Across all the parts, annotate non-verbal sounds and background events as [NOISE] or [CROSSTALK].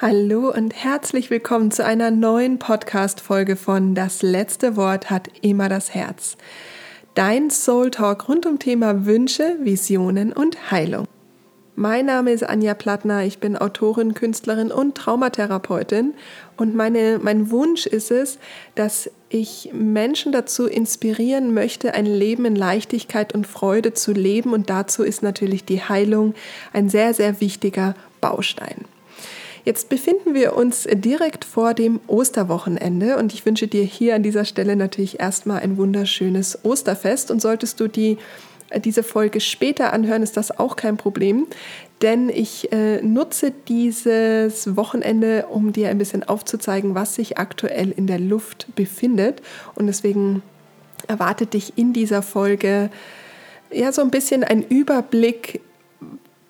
Hallo und herzlich willkommen zu einer neuen Podcast-Folge von Das letzte Wort hat immer das Herz. Dein Soul Talk rund um Thema Wünsche, Visionen und Heilung. Mein Name ist Anja Plattner, ich bin Autorin, Künstlerin und Traumatherapeutin und meine, mein Wunsch ist es, dass ich Menschen dazu inspirieren möchte, ein Leben in Leichtigkeit und Freude zu leben und dazu ist natürlich die Heilung ein sehr, sehr wichtiger Baustein. Jetzt befinden wir uns direkt vor dem Osterwochenende und ich wünsche dir hier an dieser Stelle natürlich erstmal ein wunderschönes Osterfest und solltest du die diese Folge später anhören, ist das auch kein Problem, denn ich äh, nutze dieses Wochenende, um dir ein bisschen aufzuzeigen, was sich aktuell in der Luft befindet. Und deswegen erwartet dich in dieser Folge ja so ein bisschen ein Überblick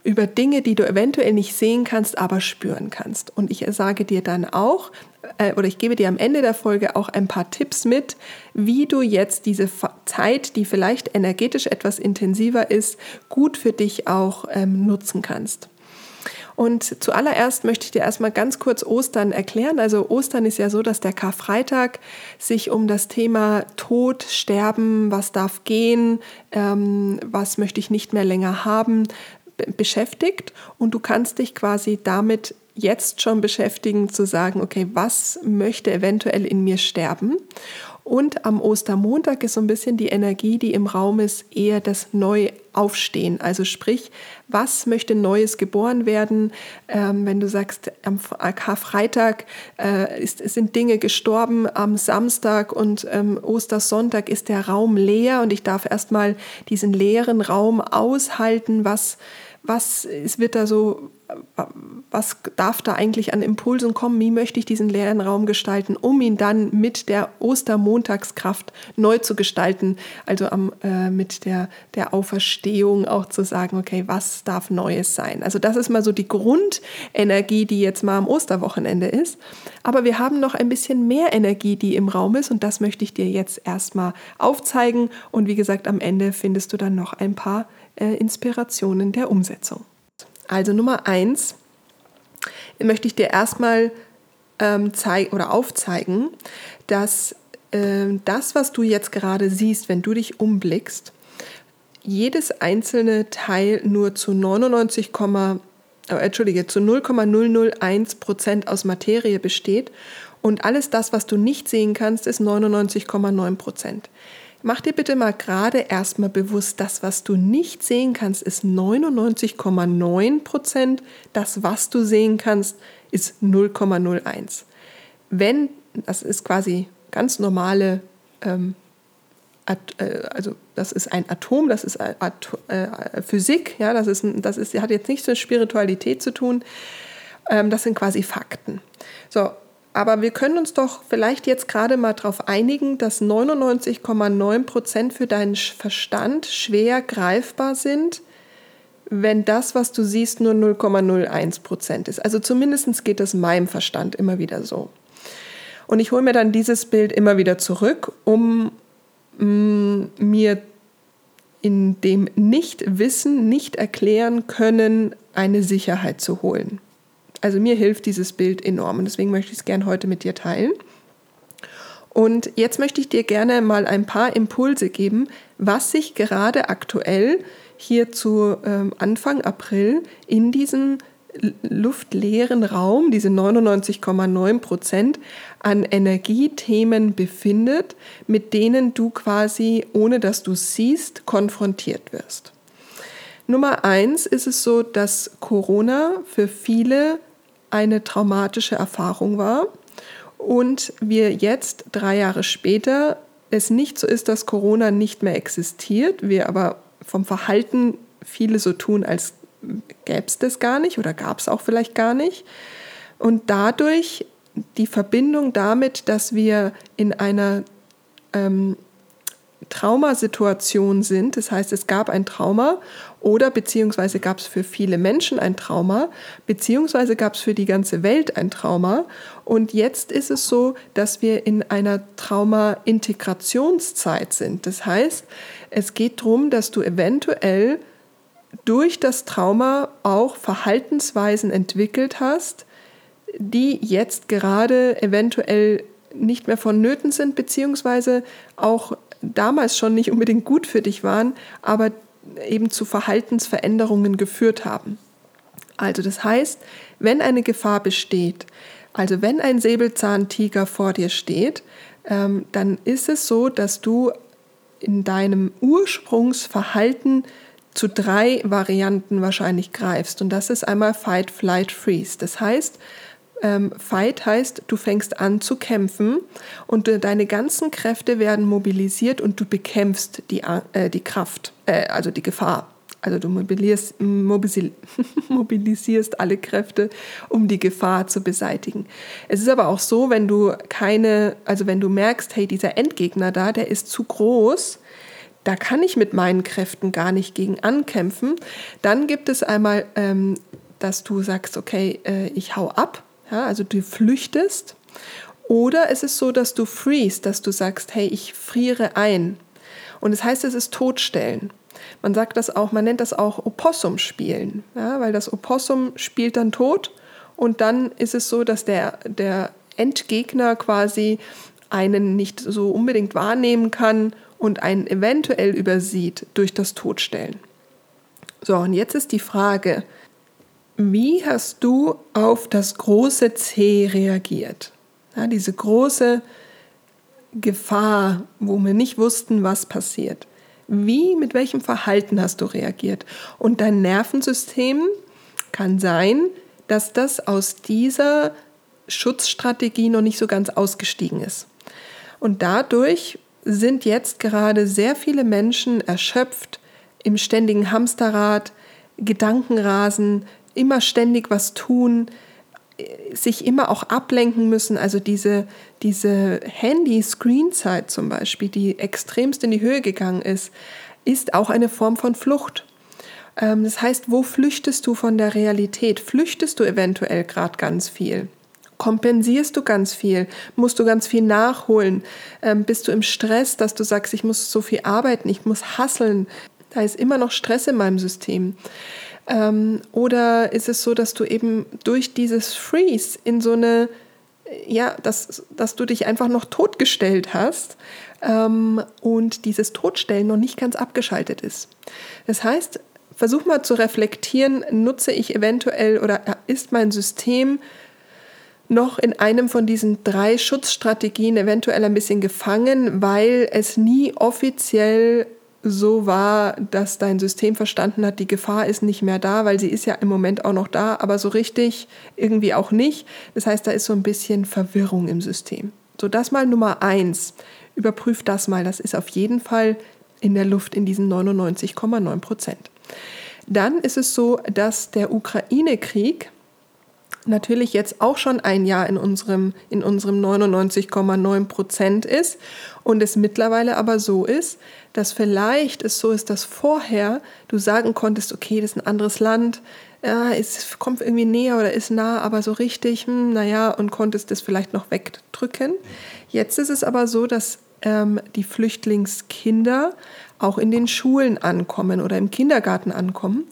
über Dinge, die du eventuell nicht sehen kannst, aber spüren kannst. Und ich sage dir dann auch, äh, oder ich gebe dir am Ende der Folge auch ein paar Tipps mit, wie du jetzt diese Zeit, die vielleicht energetisch etwas intensiver ist, gut für dich auch ähm, nutzen kannst. Und zuallererst möchte ich dir erstmal ganz kurz Ostern erklären. Also Ostern ist ja so, dass der Karfreitag sich um das Thema Tod, Sterben, was darf gehen, ähm, was möchte ich nicht mehr länger haben, beschäftigt und du kannst dich quasi damit jetzt schon beschäftigen, zu sagen, okay, was möchte eventuell in mir sterben? Und am Ostermontag ist so ein bisschen die Energie, die im Raum ist, eher das Neuaufstehen. Also sprich, was möchte Neues geboren werden? Ähm, wenn du sagst, am Karfreitag äh, ist, sind Dinge gestorben, am Samstag und ähm, Ostersonntag ist der Raum leer und ich darf erstmal diesen leeren Raum aushalten, was was es wird da so, was darf da eigentlich an Impulsen kommen, wie möchte ich diesen leeren Raum gestalten, um ihn dann mit der Ostermontagskraft neu zu gestalten, also am, äh, mit der, der Auferstehung auch zu sagen, okay, was darf Neues sein. Also das ist mal so die Grundenergie, die jetzt mal am Osterwochenende ist. Aber wir haben noch ein bisschen mehr Energie, die im Raum ist und das möchte ich dir jetzt erstmal aufzeigen und wie gesagt, am Ende findest du dann noch ein paar äh, Inspirationen der Umsetzung. Also Nummer eins möchte ich dir erstmal ähm, zeigen oder aufzeigen, dass äh, das, was du jetzt gerade siehst, wenn du dich umblickst, jedes einzelne Teil nur zu 99, äh, Entschuldige, zu 0,001 Prozent aus Materie besteht und alles das, was du nicht sehen kannst, ist 99,9 Prozent. Mach dir bitte mal gerade erstmal bewusst, das, was du nicht sehen kannst, ist 99,9 Prozent. Das, was du sehen kannst, ist 0,01. Wenn, das ist quasi ganz normale, ähm, äh, also das ist ein Atom, das ist At äh, Physik, ja, das, ist, das ist, hat jetzt nichts mit Spiritualität zu tun. Ähm, das sind quasi Fakten. So, aber wir können uns doch vielleicht jetzt gerade mal darauf einigen, dass 99,9 Prozent für deinen Verstand schwer greifbar sind, wenn das, was du siehst, nur 0,01 Prozent ist. Also zumindest geht es meinem Verstand immer wieder so. Und ich hole mir dann dieses Bild immer wieder zurück, um mh, mm, mir in dem Nicht-Wissen, nicht erklären können, eine Sicherheit zu holen. Also mir hilft dieses Bild enorm und deswegen möchte ich es gerne heute mit dir teilen. Und jetzt möchte ich dir gerne mal ein paar Impulse geben, was sich gerade aktuell hier zu ähm, Anfang April in diesem luftleeren Raum, diese 99,9 Prozent an Energiethemen befindet, mit denen du quasi, ohne dass du siehst, konfrontiert wirst. Nummer eins ist es so, dass Corona für viele eine traumatische Erfahrung war und wir jetzt drei Jahre später es nicht so ist, dass Corona nicht mehr existiert, wir aber vom Verhalten viele so tun, als gäbe es das gar nicht oder gab es auch vielleicht gar nicht. Und dadurch die Verbindung damit, dass wir in einer ähm, Traumasituation sind. Das heißt, es gab ein Trauma oder beziehungsweise gab es für viele Menschen ein Trauma, beziehungsweise gab es für die ganze Welt ein Trauma. Und jetzt ist es so, dass wir in einer Trauma-Integrationszeit sind. Das heißt, es geht darum, dass du eventuell durch das Trauma auch Verhaltensweisen entwickelt hast, die jetzt gerade eventuell nicht mehr vonnöten sind, beziehungsweise auch damals schon nicht unbedingt gut für dich waren, aber eben zu Verhaltensveränderungen geführt haben. Also das heißt, wenn eine Gefahr besteht, also wenn ein Säbelzahntiger vor dir steht, ähm, dann ist es so, dass du in deinem Ursprungsverhalten zu drei Varianten wahrscheinlich greifst. Und das ist einmal Fight, Flight, Freeze. Das heißt, ähm, Fight heißt, du fängst an zu kämpfen und äh, deine ganzen Kräfte werden mobilisiert und du bekämpfst die, äh, die Kraft, äh, also die Gefahr. Also du mobilisierst, [LAUGHS] mobilisierst alle Kräfte, um die Gefahr zu beseitigen. Es ist aber auch so, wenn du keine, also wenn du merkst, hey, dieser Endgegner da, der ist zu groß, da kann ich mit meinen Kräften gar nicht gegen ankämpfen, dann gibt es einmal, ähm, dass du sagst, okay, äh, ich hau ab, ja, also du flüchtest. Oder es ist so, dass du freest, dass du sagst, hey, ich friere ein. Und das heißt, es ist Totstellen. Man sagt das auch, man nennt das auch Opossum spielen, ja, weil das Opossum spielt dann tot und dann ist es so, dass der, der Endgegner quasi einen nicht so unbedingt wahrnehmen kann und einen eventuell übersieht durch das Totstellen. So, und jetzt ist die Frage, wie hast du auf das große C reagiert? Ja, diese große Gefahr, wo wir nicht wussten, was passiert. Wie, mit welchem Verhalten hast du reagiert? Und dein Nervensystem kann sein, dass das aus dieser Schutzstrategie noch nicht so ganz ausgestiegen ist. Und dadurch sind jetzt gerade sehr viele Menschen erschöpft, im ständigen Hamsterrad, Gedankenrasen, immer ständig was tun, sich immer auch ablenken müssen. Also diese, diese Handy-Screen-Zeit zum Beispiel, die extremst in die Höhe gegangen ist, ist auch eine Form von Flucht. Ähm, das heißt, wo flüchtest du von der Realität? Flüchtest du eventuell gerade ganz viel? Kompensierst du ganz viel? Musst du ganz viel nachholen? Ähm, bist du im Stress, dass du sagst, ich muss so viel arbeiten, ich muss hasseln? Da ist immer noch Stress in meinem System. Ähm, oder ist es so, dass du eben durch dieses Freeze in so eine, ja, dass, dass du dich einfach noch totgestellt hast ähm, und dieses Totstellen noch nicht ganz abgeschaltet ist. Das heißt, versuch mal zu reflektieren, nutze ich eventuell oder ist mein System noch in einem von diesen drei Schutzstrategien eventuell ein bisschen gefangen, weil es nie offiziell so war, dass dein System verstanden hat, die Gefahr ist nicht mehr da, weil sie ist ja im Moment auch noch da, aber so richtig irgendwie auch nicht. Das heißt, da ist so ein bisschen Verwirrung im System. So, das mal Nummer eins. Überprüf das mal. Das ist auf jeden Fall in der Luft in diesen 99,9 Prozent. Dann ist es so, dass der Ukraine-Krieg natürlich jetzt auch schon ein Jahr in unserem, in unserem 99,9 Prozent ist und es mittlerweile aber so ist, dass vielleicht es so ist, dass vorher du sagen konntest, okay, das ist ein anderes Land, ja, es kommt irgendwie näher oder ist nah, aber so richtig, hm, naja, und konntest das vielleicht noch wegdrücken. Jetzt ist es aber so, dass ähm, die Flüchtlingskinder auch in den Schulen ankommen oder im Kindergarten ankommen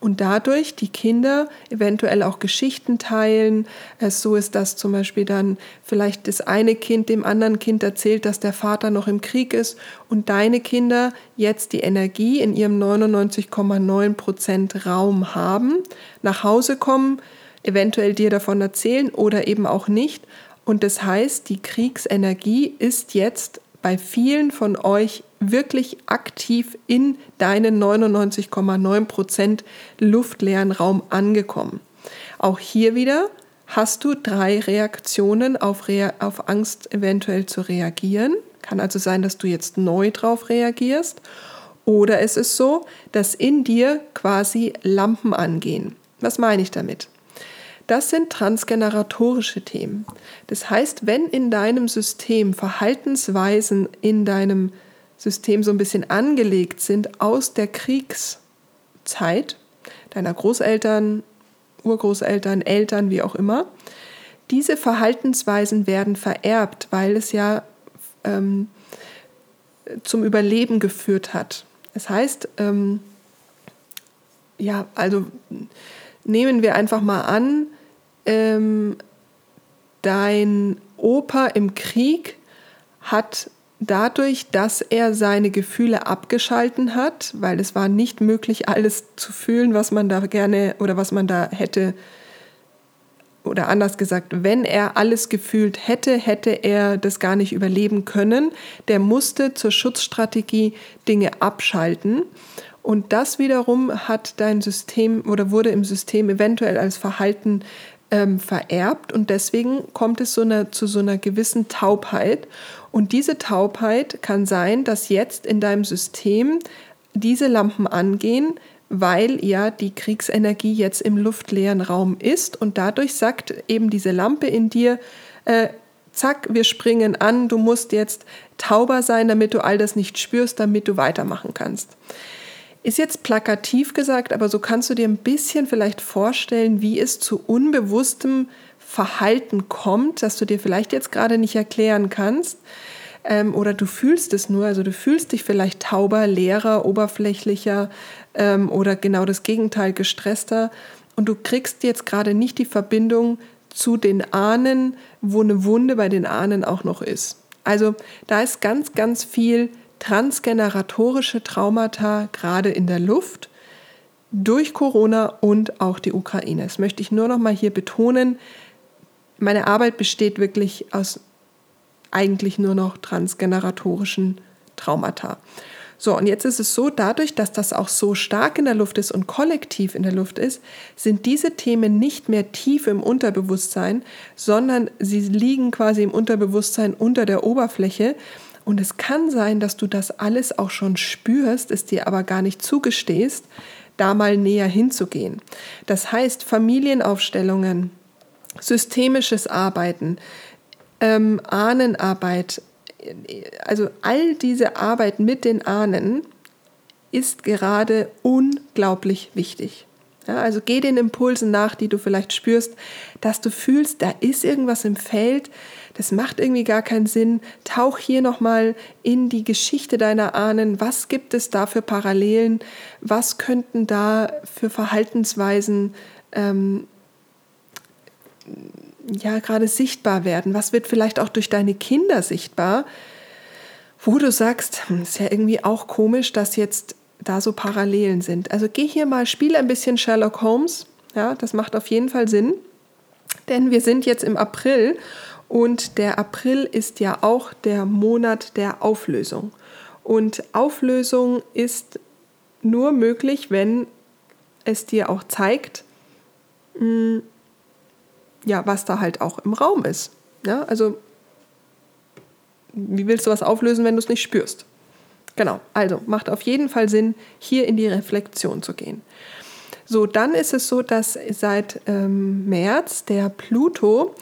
und dadurch die Kinder eventuell auch Geschichten teilen. Es so ist, dass zum Beispiel dann vielleicht das eine Kind dem anderen Kind erzählt, dass der Vater noch im Krieg ist und deine Kinder jetzt die Energie in ihrem 99,9 Prozent Raum haben, nach Hause kommen, eventuell dir davon erzählen oder eben auch nicht. Und das heißt, die Kriegsenergie ist jetzt bei vielen von euch wirklich aktiv in deinen 99,9 Prozent luftleeren Raum angekommen. Auch hier wieder hast du drei Reaktionen auf, Re auf Angst eventuell zu reagieren. Kann also sein, dass du jetzt neu drauf reagierst. Oder es ist so, dass in dir quasi Lampen angehen. Was meine ich damit? Das sind transgeneratorische Themen. Das heißt, wenn in deinem System Verhaltensweisen in deinem System so ein bisschen angelegt sind aus der Kriegszeit, deiner Großeltern, Urgroßeltern, Eltern, wie auch immer, diese Verhaltensweisen werden vererbt, weil es ja ähm, zum Überleben geführt hat. Das heißt, ähm, ja, also nehmen wir einfach mal an, ähm, dein Opa im Krieg hat dadurch, dass er seine Gefühle abgeschalten hat, weil es war nicht möglich, alles zu fühlen, was man da gerne oder was man da hätte, oder anders gesagt, wenn er alles gefühlt hätte, hätte er das gar nicht überleben können. Der musste zur Schutzstrategie Dinge abschalten. Und das wiederum hat dein System oder wurde im System eventuell als Verhalten ähm, vererbt und deswegen kommt es so eine, zu so einer gewissen Taubheit. Und diese Taubheit kann sein, dass jetzt in deinem System diese Lampen angehen, weil ja die Kriegsenergie jetzt im luftleeren Raum ist und dadurch sagt eben diese Lampe in dir, äh, zack, wir springen an, du musst jetzt tauber sein, damit du all das nicht spürst, damit du weitermachen kannst. Ist jetzt plakativ gesagt, aber so kannst du dir ein bisschen vielleicht vorstellen, wie es zu unbewusstem Verhalten kommt, das du dir vielleicht jetzt gerade nicht erklären kannst. Ähm, oder du fühlst es nur, also du fühlst dich vielleicht tauber, leerer, oberflächlicher ähm, oder genau das Gegenteil, gestresster. Und du kriegst jetzt gerade nicht die Verbindung zu den Ahnen, wo eine Wunde bei den Ahnen auch noch ist. Also da ist ganz, ganz viel transgeneratorische Traumata gerade in der Luft durch Corona und auch die Ukraine. Das möchte ich nur noch mal hier betonen. Meine Arbeit besteht wirklich aus eigentlich nur noch transgeneratorischen Traumata. So, und jetzt ist es so, dadurch, dass das auch so stark in der Luft ist und kollektiv in der Luft ist, sind diese Themen nicht mehr tief im Unterbewusstsein, sondern sie liegen quasi im Unterbewusstsein unter der Oberfläche und es kann sein, dass du das alles auch schon spürst, es dir aber gar nicht zugestehst, da mal näher hinzugehen. Das heißt, Familienaufstellungen, systemisches Arbeiten, ähm, Ahnenarbeit, also all diese Arbeit mit den Ahnen ist gerade unglaublich wichtig. Ja, also geh den Impulsen nach, die du vielleicht spürst, dass du fühlst, da ist irgendwas im Feld, das macht irgendwie gar keinen Sinn. Tauch hier nochmal in die Geschichte deiner Ahnen. Was gibt es da für Parallelen? Was könnten da für Verhaltensweisen ähm, ja gerade sichtbar werden? Was wird vielleicht auch durch deine Kinder sichtbar? Wo du sagst, hm, ist ja irgendwie auch komisch, dass jetzt da so Parallelen sind. Also geh hier mal, spiel ein bisschen Sherlock Holmes. Ja, das macht auf jeden Fall Sinn. Denn wir sind jetzt im April und der April ist ja auch der Monat der Auflösung. Und Auflösung ist nur möglich, wenn es dir auch zeigt, hm, ja, was da halt auch im Raum ist. Ja, also, wie willst du was auflösen, wenn du es nicht spürst? Genau, also macht auf jeden Fall Sinn, hier in die Reflexion zu gehen. So, dann ist es so, dass seit ähm, März der Pluto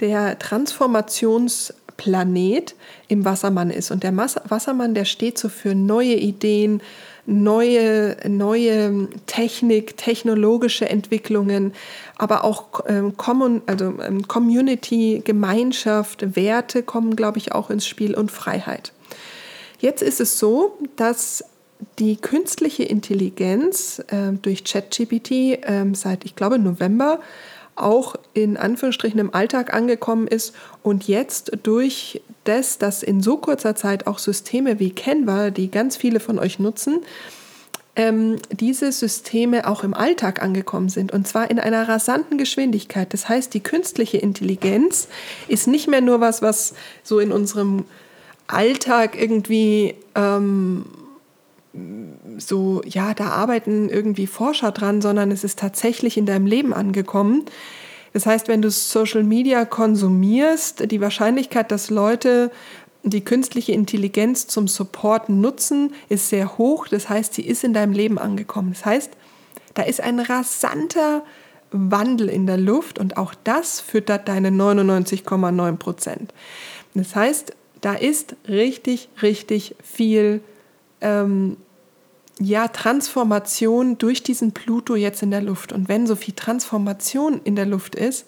der Transformationsplanet im Wassermann ist. Und der Mas Wassermann, der steht so für neue Ideen, neue, neue Technik, technologische Entwicklungen, aber auch ähm, also, ähm, Community, Gemeinschaft, Werte kommen, glaube ich, auch ins Spiel und Freiheit. Jetzt ist es so, dass die künstliche Intelligenz äh, durch ChatGPT äh, seit, ich glaube, November auch in Anführungsstrichen im Alltag angekommen ist und jetzt durch das, dass in so kurzer Zeit auch Systeme wie Canva, die ganz viele von euch nutzen, ähm, diese Systeme auch im Alltag angekommen sind und zwar in einer rasanten Geschwindigkeit. Das heißt, die künstliche Intelligenz ist nicht mehr nur was, was so in unserem Alltag irgendwie ähm, so, ja, da arbeiten irgendwie Forscher dran, sondern es ist tatsächlich in deinem Leben angekommen. Das heißt, wenn du Social Media konsumierst, die Wahrscheinlichkeit, dass Leute die künstliche Intelligenz zum Support nutzen, ist sehr hoch. Das heißt, sie ist in deinem Leben angekommen. Das heißt, da ist ein rasanter Wandel in der Luft und auch das füttert deine 99,9 Prozent. Das heißt, da ist richtig, richtig viel ähm, ja, Transformation durch diesen Pluto jetzt in der Luft. Und wenn so viel Transformation in der Luft ist,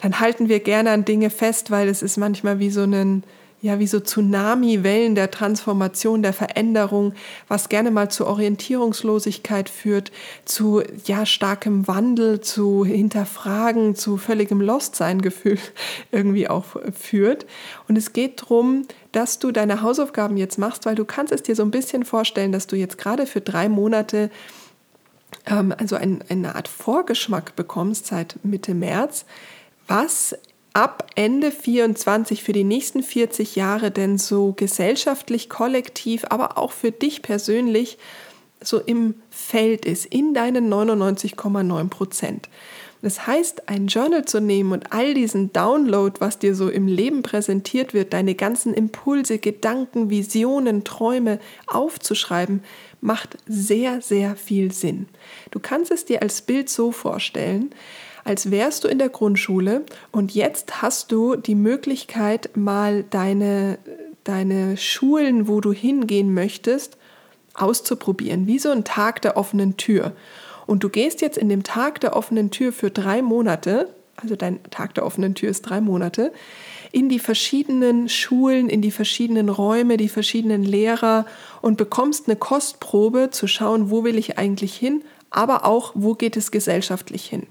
dann halten wir gerne an Dinge fest, weil es ist manchmal wie so ein, ja, wie so Tsunami-Wellen der Transformation, der Veränderung, was gerne mal zu Orientierungslosigkeit führt, zu ja, starkem Wandel, zu Hinterfragen, zu völligem Lost-Sein-Gefühl [LAUGHS] irgendwie auch führt. Und es geht darum, dass du deine Hausaufgaben jetzt machst, weil du kannst es dir so ein bisschen vorstellen, dass du jetzt gerade für drei Monate ähm, also ein, eine Art Vorgeschmack bekommst seit Mitte März, was ab Ende 24 für die nächsten 40 Jahre denn so gesellschaftlich, kollektiv, aber auch für dich persönlich so im Feld ist, in deinen 99,9 Prozent. Das heißt, ein Journal zu nehmen und all diesen Download, was dir so im Leben präsentiert wird, deine ganzen Impulse, Gedanken, Visionen, Träume aufzuschreiben, macht sehr, sehr viel Sinn. Du kannst es dir als Bild so vorstellen, als wärst du in der Grundschule und jetzt hast du die Möglichkeit, mal deine, deine Schulen, wo du hingehen möchtest, auszuprobieren, wie so ein Tag der offenen Tür. Und du gehst jetzt in dem Tag der offenen Tür für drei Monate, also dein Tag der offenen Tür ist drei Monate, in die verschiedenen Schulen, in die verschiedenen Räume, die verschiedenen Lehrer und bekommst eine Kostprobe zu schauen, wo will ich eigentlich hin, aber auch, wo geht es gesellschaftlich hin.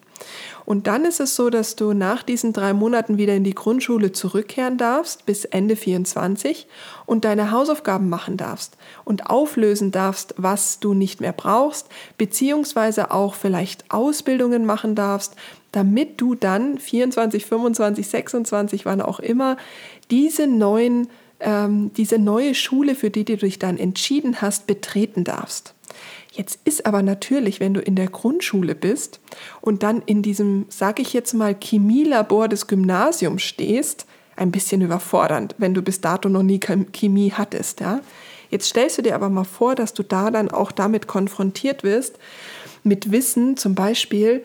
Und dann ist es so, dass du nach diesen drei Monaten wieder in die Grundschule zurückkehren darfst bis Ende 24 und deine Hausaufgaben machen darfst und auflösen darfst, was du nicht mehr brauchst, beziehungsweise auch vielleicht Ausbildungen machen darfst, damit du dann 24, 25, 26, wann auch immer, diese neuen, ähm, diese neue Schule, für die du dich dann entschieden hast, betreten darfst. Jetzt ist aber natürlich, wenn du in der Grundschule bist und dann in diesem, sage ich jetzt mal, Chemielabor des Gymnasiums stehst, ein bisschen überfordernd, wenn du bis dato noch nie Chemie hattest. Ja? Jetzt stellst du dir aber mal vor, dass du da dann auch damit konfrontiert wirst, mit Wissen zum Beispiel,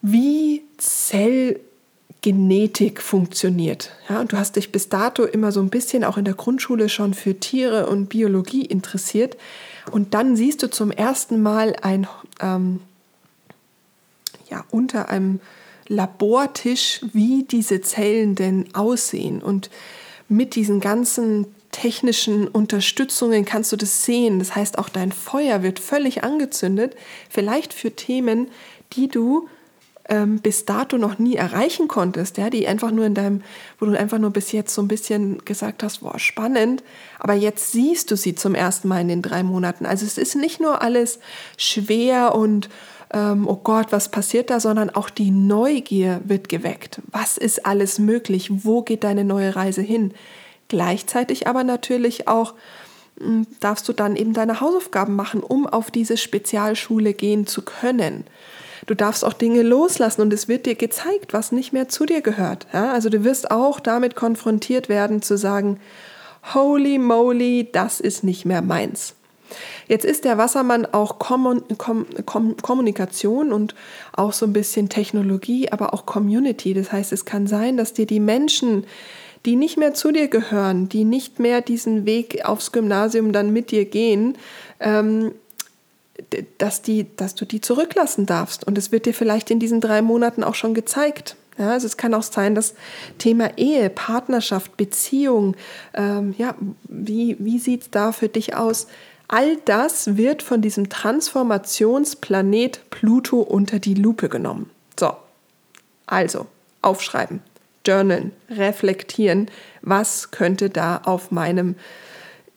wie Zellgenetik funktioniert. Ja, und du hast dich bis dato immer so ein bisschen auch in der Grundschule schon für Tiere und Biologie interessiert. Und dann siehst du zum ersten Mal ein, ähm, ja, unter einem Labortisch, wie diese Zellen denn aussehen. Und mit diesen ganzen technischen Unterstützungen kannst du das sehen. Das heißt, auch dein Feuer wird völlig angezündet, vielleicht für Themen, die du ähm, bis dato noch nie erreichen konntest, ja, die einfach nur in deinem, wo du einfach nur bis jetzt so ein bisschen gesagt hast, boah, spannend, aber jetzt siehst du sie zum ersten Mal in den drei Monaten. Also es ist nicht nur alles schwer und ähm, oh Gott, was passiert da, sondern auch die Neugier wird geweckt. Was ist alles möglich? Wo geht deine neue Reise hin? Gleichzeitig aber natürlich auch hm, darfst du dann eben deine Hausaufgaben machen, um auf diese Spezialschule gehen zu können. Du darfst auch Dinge loslassen und es wird dir gezeigt, was nicht mehr zu dir gehört. Ja? Also du wirst auch damit konfrontiert werden zu sagen, holy moly, das ist nicht mehr meins. Jetzt ist der Wassermann auch Kommun Kom Kom Kommunikation und auch so ein bisschen Technologie, aber auch Community. Das heißt, es kann sein, dass dir die Menschen, die nicht mehr zu dir gehören, die nicht mehr diesen Weg aufs Gymnasium dann mit dir gehen, ähm, dass, die, dass du die zurücklassen darfst. Und es wird dir vielleicht in diesen drei Monaten auch schon gezeigt. Ja, also es kann auch sein, dass Thema Ehe, Partnerschaft, Beziehung, ähm, ja, wie, wie sieht es da für dich aus? All das wird von diesem Transformationsplanet Pluto unter die Lupe genommen. So, also aufschreiben, journalen, reflektieren, was könnte da auf meinem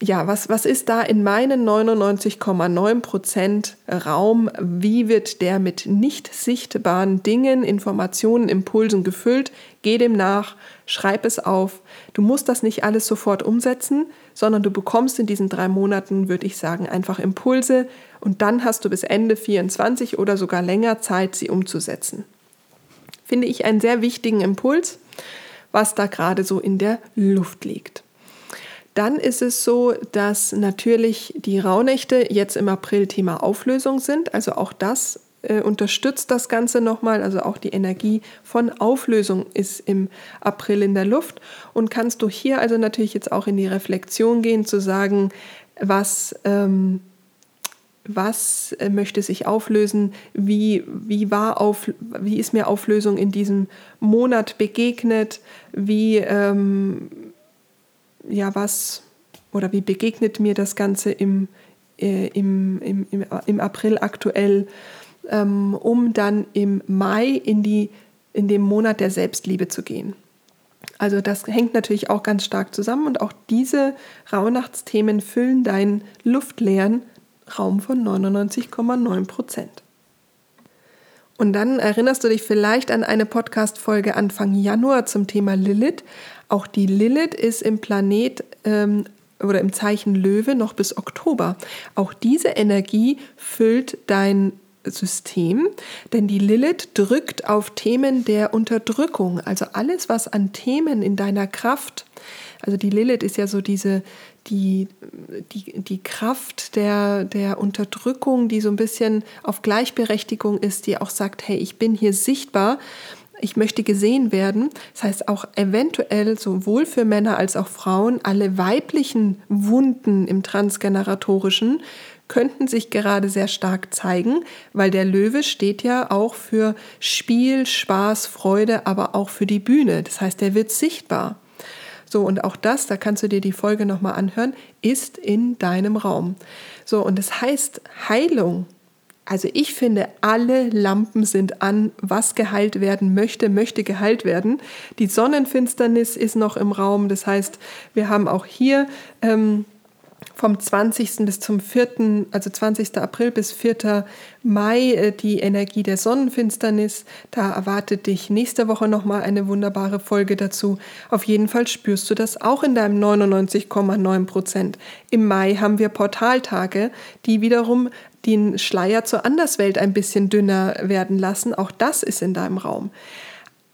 ja, was, was ist da in meinen 99,9 Prozent Raum? Wie wird der mit nicht sichtbaren Dingen, Informationen, Impulsen gefüllt? Geh dem nach, schreib es auf. Du musst das nicht alles sofort umsetzen, sondern du bekommst in diesen drei Monaten, würde ich sagen, einfach Impulse und dann hast du bis Ende 24 oder sogar länger Zeit, sie umzusetzen. Finde ich einen sehr wichtigen Impuls, was da gerade so in der Luft liegt. Dann ist es so, dass natürlich die Rauhnächte jetzt im April Thema Auflösung sind. Also auch das äh, unterstützt das Ganze nochmal. Also auch die Energie von Auflösung ist im April in der Luft. Und kannst du hier also natürlich jetzt auch in die Reflexion gehen, zu sagen, was, ähm, was äh, möchte sich auflösen, wie, wie, war auf, wie ist mir Auflösung in diesem Monat begegnet, wie... Ähm, ja, was oder wie begegnet mir das Ganze im, äh, im, im, im, im, April aktuell, ähm, um dann im Mai in, die, in den Monat der Selbstliebe zu gehen. Also das hängt natürlich auch ganz stark zusammen und auch diese Rauhnachtsthemen füllen deinen luftleeren Raum von 99,9 Prozent. Und dann erinnerst du dich vielleicht an eine Podcast-Folge Anfang Januar zum Thema Lilith. Auch die Lilith ist im Planet ähm, oder im Zeichen Löwe noch bis Oktober. Auch diese Energie füllt dein System, denn die Lilith drückt auf Themen der Unterdrückung, also alles, was an Themen in deiner Kraft, also die Lilith ist ja so diese, die, die, die Kraft der, der Unterdrückung, die so ein bisschen auf Gleichberechtigung ist, die auch sagt, hey, ich bin hier sichtbar, ich möchte gesehen werden. Das heißt auch eventuell sowohl für Männer als auch Frauen alle weiblichen Wunden im transgeneratorischen könnten sich gerade sehr stark zeigen, weil der Löwe steht ja auch für Spiel, Spaß, Freude, aber auch für die Bühne. Das heißt, er wird sichtbar. So, und auch das, da kannst du dir die Folge nochmal anhören, ist in deinem Raum. So, und das heißt, Heilung also ich finde, alle Lampen sind an, was geheilt werden möchte, möchte geheilt werden. Die Sonnenfinsternis ist noch im Raum. Das heißt, wir haben auch hier ähm, vom 20. bis zum 4., also 20. April bis 4. Mai äh, die Energie der Sonnenfinsternis. Da erwartet dich nächste Woche nochmal eine wunderbare Folge dazu. Auf jeden Fall spürst du das auch in deinem 99,9 Prozent. Im Mai haben wir Portaltage, die wiederum den Schleier zur Anderswelt ein bisschen dünner werden lassen. Auch das ist in deinem Raum.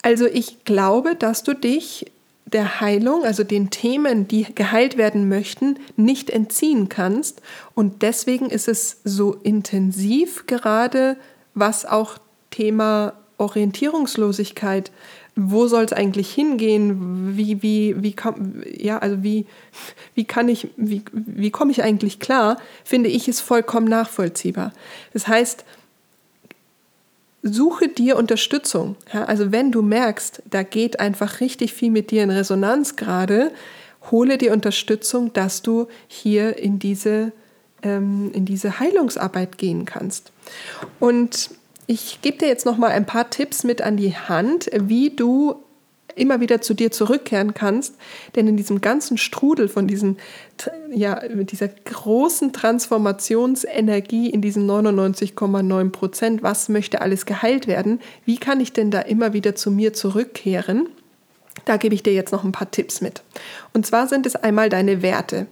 Also ich glaube, dass du dich der Heilung, also den Themen, die geheilt werden möchten, nicht entziehen kannst. Und deswegen ist es so intensiv gerade, was auch Thema Orientierungslosigkeit, wo soll es eigentlich hingehen, wie, wie, wie, ja, also wie, wie kann ich, wie, wie komme ich eigentlich klar, finde ich es vollkommen nachvollziehbar. Das heißt, suche dir Unterstützung. Ja, also wenn du merkst, da geht einfach richtig viel mit dir in Resonanz gerade, hole dir Unterstützung, dass du hier in diese, ähm, in diese Heilungsarbeit gehen kannst. Und ich gebe dir jetzt noch mal ein paar Tipps mit an die Hand, wie du immer wieder zu dir zurückkehren kannst. Denn in diesem ganzen Strudel von diesen, ja, dieser großen Transformationsenergie in diesen 99,9 Prozent, was möchte alles geheilt werden, wie kann ich denn da immer wieder zu mir zurückkehren? Da gebe ich dir jetzt noch ein paar Tipps mit. Und zwar sind es einmal deine Werte.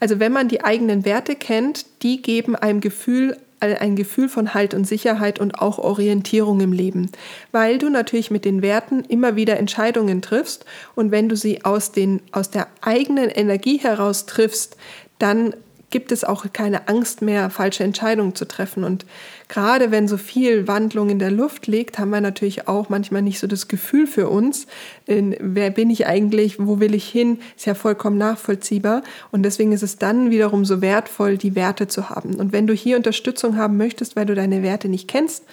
Also wenn man die eigenen Werte kennt, die geben einem Gefühl ein Gefühl von Halt und Sicherheit und auch Orientierung im Leben, weil du natürlich mit den Werten immer wieder Entscheidungen triffst und wenn du sie aus, den, aus der eigenen Energie heraus triffst, dann gibt es auch keine Angst mehr, falsche Entscheidungen zu treffen. Und gerade wenn so viel Wandlung in der Luft liegt, haben wir natürlich auch manchmal nicht so das Gefühl für uns, wer bin ich eigentlich, wo will ich hin, ist ja vollkommen nachvollziehbar. Und deswegen ist es dann wiederum so wertvoll, die Werte zu haben. Und wenn du hier Unterstützung haben möchtest, weil du deine Werte nicht kennst,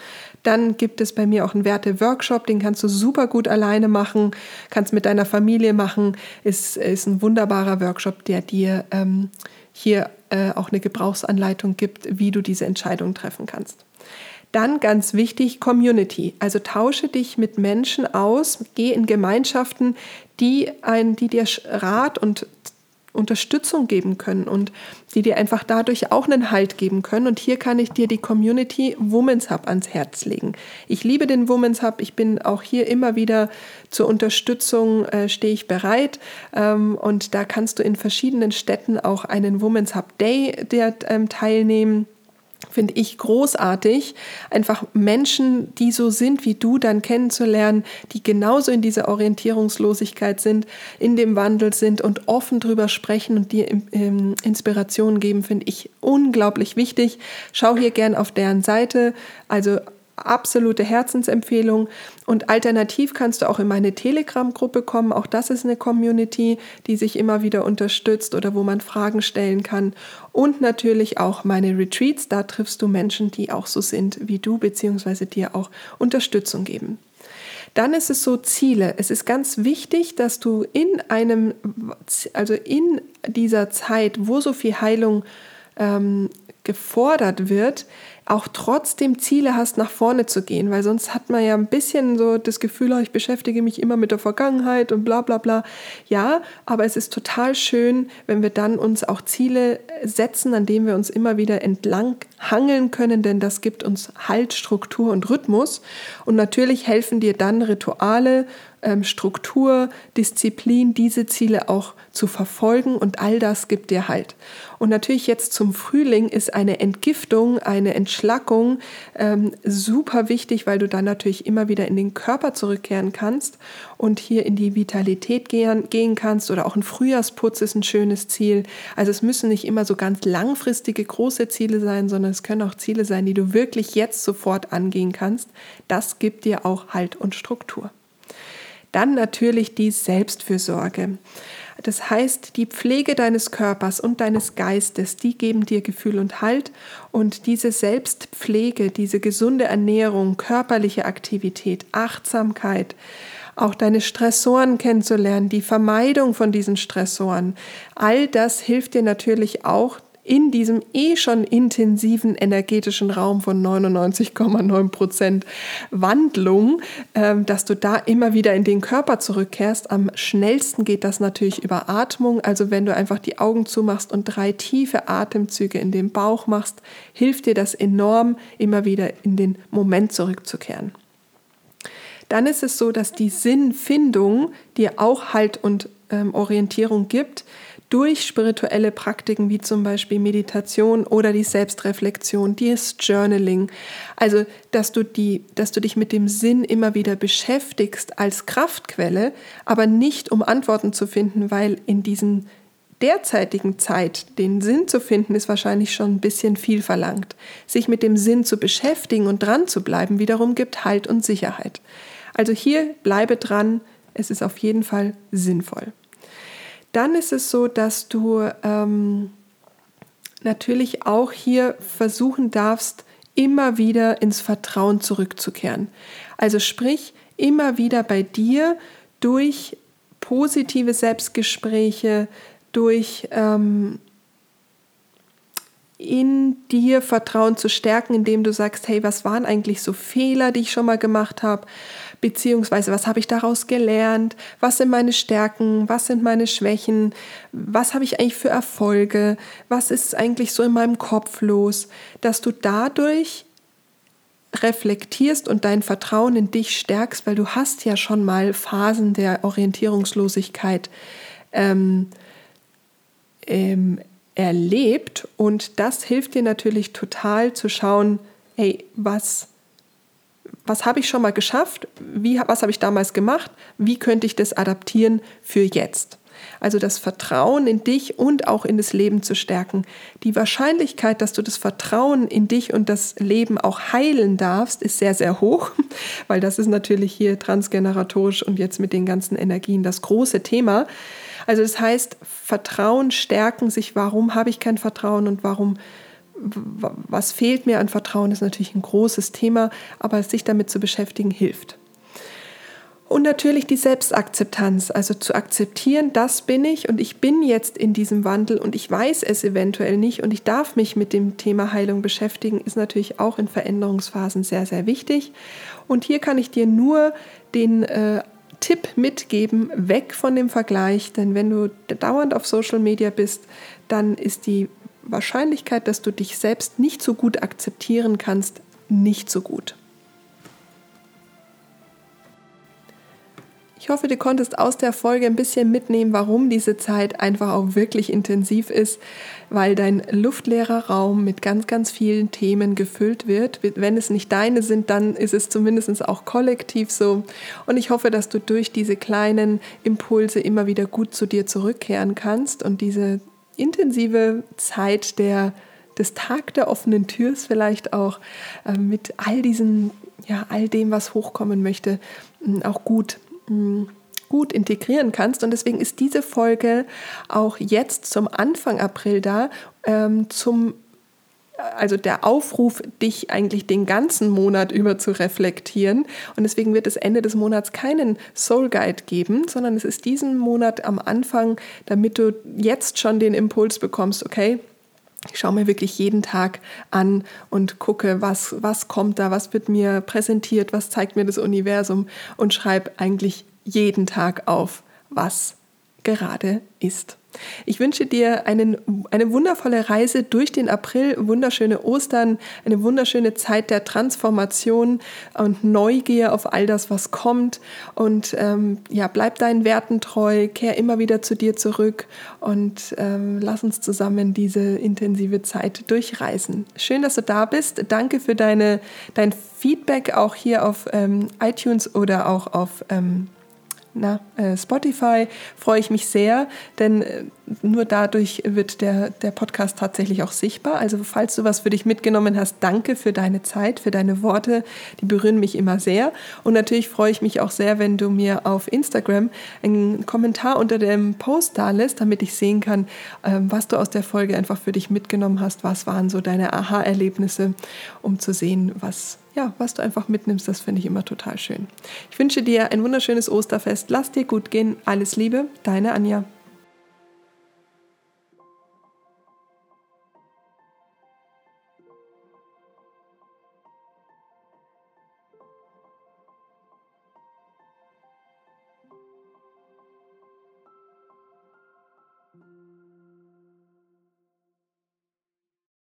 dann gibt es bei mir auch einen Werte-Workshop, den kannst du super gut alleine machen, kannst mit deiner Familie machen. Ist, ist ein wunderbarer Workshop, der dir ähm, hier äh, auch eine Gebrauchsanleitung gibt, wie du diese Entscheidung treffen kannst. Dann ganz wichtig, Community. Also tausche dich mit Menschen aus, geh in Gemeinschaften, die, ein, die dir Rat und Unterstützung geben können und die dir einfach dadurch auch einen Halt geben können. Und hier kann ich dir die Community Women's Hub ans Herz legen. Ich liebe den Women's Hub. Ich bin auch hier immer wieder zur Unterstützung, äh, stehe ich bereit. Ähm, und da kannst du in verschiedenen Städten auch einen Women's Hub Day der, ähm, teilnehmen finde ich großartig, einfach Menschen, die so sind wie du, dann kennenzulernen, die genauso in dieser Orientierungslosigkeit sind, in dem Wandel sind und offen drüber sprechen und dir Inspiration geben, finde ich unglaublich wichtig. Schau hier gern auf deren Seite, also absolute Herzensempfehlung. Und alternativ kannst du auch in meine Telegram-Gruppe kommen. Auch das ist eine Community, die sich immer wieder unterstützt oder wo man Fragen stellen kann. Und natürlich auch meine Retreats. Da triffst du Menschen, die auch so sind wie du, beziehungsweise dir auch Unterstützung geben. Dann ist es so Ziele. Es ist ganz wichtig, dass du in einem, also in dieser Zeit, wo so viel Heilung ähm, gefordert wird, auch trotzdem Ziele hast, nach vorne zu gehen, weil sonst hat man ja ein bisschen so das Gefühl, oh, ich beschäftige mich immer mit der Vergangenheit und bla bla bla. Ja, aber es ist total schön, wenn wir dann uns auch Ziele setzen, an denen wir uns immer wieder entlang hangeln können, denn das gibt uns Halt, Struktur und Rhythmus. Und natürlich helfen dir dann Rituale Struktur, Disziplin, diese Ziele auch zu verfolgen und all das gibt dir halt. Und natürlich jetzt zum Frühling ist eine Entgiftung, eine Entschlackung ähm, super wichtig, weil du dann natürlich immer wieder in den Körper zurückkehren kannst und hier in die Vitalität gehen, gehen kannst oder auch ein Frühjahrsputz ist ein schönes Ziel. Also es müssen nicht immer so ganz langfristige große Ziele sein, sondern es können auch Ziele sein, die du wirklich jetzt sofort angehen kannst. Das gibt dir auch Halt und Struktur. Dann natürlich die Selbstfürsorge. Das heißt, die Pflege deines Körpers und deines Geistes, die geben dir Gefühl und Halt. Und diese Selbstpflege, diese gesunde Ernährung, körperliche Aktivität, Achtsamkeit, auch deine Stressoren kennenzulernen, die Vermeidung von diesen Stressoren, all das hilft dir natürlich auch, in diesem eh schon intensiven energetischen Raum von 99,9 Prozent Wandlung, ähm, dass du da immer wieder in den Körper zurückkehrst. Am schnellsten geht das natürlich über Atmung. Also wenn du einfach die Augen zumachst und drei tiefe Atemzüge in den Bauch machst, hilft dir das enorm, immer wieder in den Moment zurückzukehren. Dann ist es so, dass die Sinnfindung dir auch Halt und ähm, Orientierung gibt durch spirituelle Praktiken wie zum Beispiel Meditation oder die Selbstreflexion, das Journaling. Also, dass du, die, dass du dich mit dem Sinn immer wieder beschäftigst als Kraftquelle, aber nicht um Antworten zu finden, weil in diesen derzeitigen Zeit den Sinn zu finden, ist wahrscheinlich schon ein bisschen viel verlangt. Sich mit dem Sinn zu beschäftigen und dran zu bleiben, wiederum gibt Halt und Sicherheit. Also hier bleibe dran, es ist auf jeden Fall sinnvoll. Dann ist es so, dass du ähm, natürlich auch hier versuchen darfst, immer wieder ins Vertrauen zurückzukehren. Also sprich, immer wieder bei dir durch positive Selbstgespräche, durch ähm, in dir Vertrauen zu stärken, indem du sagst, hey, was waren eigentlich so Fehler, die ich schon mal gemacht habe? beziehungsweise was habe ich daraus gelernt, was sind meine Stärken, was sind meine Schwächen, was habe ich eigentlich für Erfolge, was ist eigentlich so in meinem Kopf los, dass du dadurch reflektierst und dein Vertrauen in dich stärkst, weil du hast ja schon mal Phasen der Orientierungslosigkeit ähm, ähm, erlebt und das hilft dir natürlich total zu schauen, hey, was was habe ich schon mal geschafft, wie, was habe ich damals gemacht, wie könnte ich das adaptieren für jetzt. Also das Vertrauen in dich und auch in das Leben zu stärken. Die Wahrscheinlichkeit, dass du das Vertrauen in dich und das Leben auch heilen darfst, ist sehr, sehr hoch, [LAUGHS] weil das ist natürlich hier transgeneratorisch und jetzt mit den ganzen Energien das große Thema. Also das heißt, Vertrauen stärken sich, warum habe ich kein Vertrauen und warum was fehlt mir an Vertrauen, ist natürlich ein großes Thema, aber sich damit zu beschäftigen hilft. Und natürlich die Selbstakzeptanz, also zu akzeptieren, das bin ich und ich bin jetzt in diesem Wandel und ich weiß es eventuell nicht und ich darf mich mit dem Thema Heilung beschäftigen, ist natürlich auch in Veränderungsphasen sehr, sehr wichtig. Und hier kann ich dir nur den äh, Tipp mitgeben, weg von dem Vergleich, denn wenn du dauernd auf Social Media bist, dann ist die Wahrscheinlichkeit, dass du dich selbst nicht so gut akzeptieren kannst, nicht so gut. Ich hoffe, du konntest aus der Folge ein bisschen mitnehmen, warum diese Zeit einfach auch wirklich intensiv ist, weil dein luftleerer Raum mit ganz, ganz vielen Themen gefüllt wird. Wenn es nicht deine sind, dann ist es zumindest auch kollektiv so. Und ich hoffe, dass du durch diese kleinen Impulse immer wieder gut zu dir zurückkehren kannst und diese intensive Zeit der, des Tag der offenen Türs vielleicht auch äh, mit all diesen, ja, all dem, was hochkommen möchte, mh, auch gut, gut integrieren kannst. Und deswegen ist diese Folge auch jetzt zum Anfang April da, ähm, zum also der Aufruf, dich eigentlich den ganzen Monat über zu reflektieren. Und deswegen wird es Ende des Monats keinen Soul Guide geben, sondern es ist diesen Monat am Anfang, damit du jetzt schon den Impuls bekommst, okay, ich schaue mir wirklich jeden Tag an und gucke, was, was kommt da, was wird mir präsentiert, was zeigt mir das Universum und schreibe eigentlich jeden Tag auf, was gerade ist. Ich wünsche dir einen, eine wundervolle Reise durch den April, wunderschöne Ostern, eine wunderschöne Zeit der Transformation und Neugier auf all das, was kommt. Und ähm, ja, bleib deinen Werten treu, kehr immer wieder zu dir zurück und ähm, lass uns zusammen diese intensive Zeit durchreisen. Schön, dass du da bist. Danke für deine, dein Feedback auch hier auf ähm, iTunes oder auch auf ähm, na, äh, Spotify. Freue ich mich sehr, denn äh, nur dadurch wird der, der Podcast tatsächlich auch sichtbar. Also falls du was für dich mitgenommen hast, danke für deine Zeit, für deine Worte, die berühren mich immer sehr. Und natürlich freue ich mich auch sehr, wenn du mir auf Instagram einen Kommentar unter dem Post da lässt, damit ich sehen kann, ähm, was du aus der Folge einfach für dich mitgenommen hast, was waren so deine Aha-Erlebnisse, um zu sehen, was ja, was du einfach mitnimmst, das finde ich immer total schön. Ich wünsche dir ein wunderschönes Osterfest. Lass dir gut gehen. Alles Liebe, deine Anja.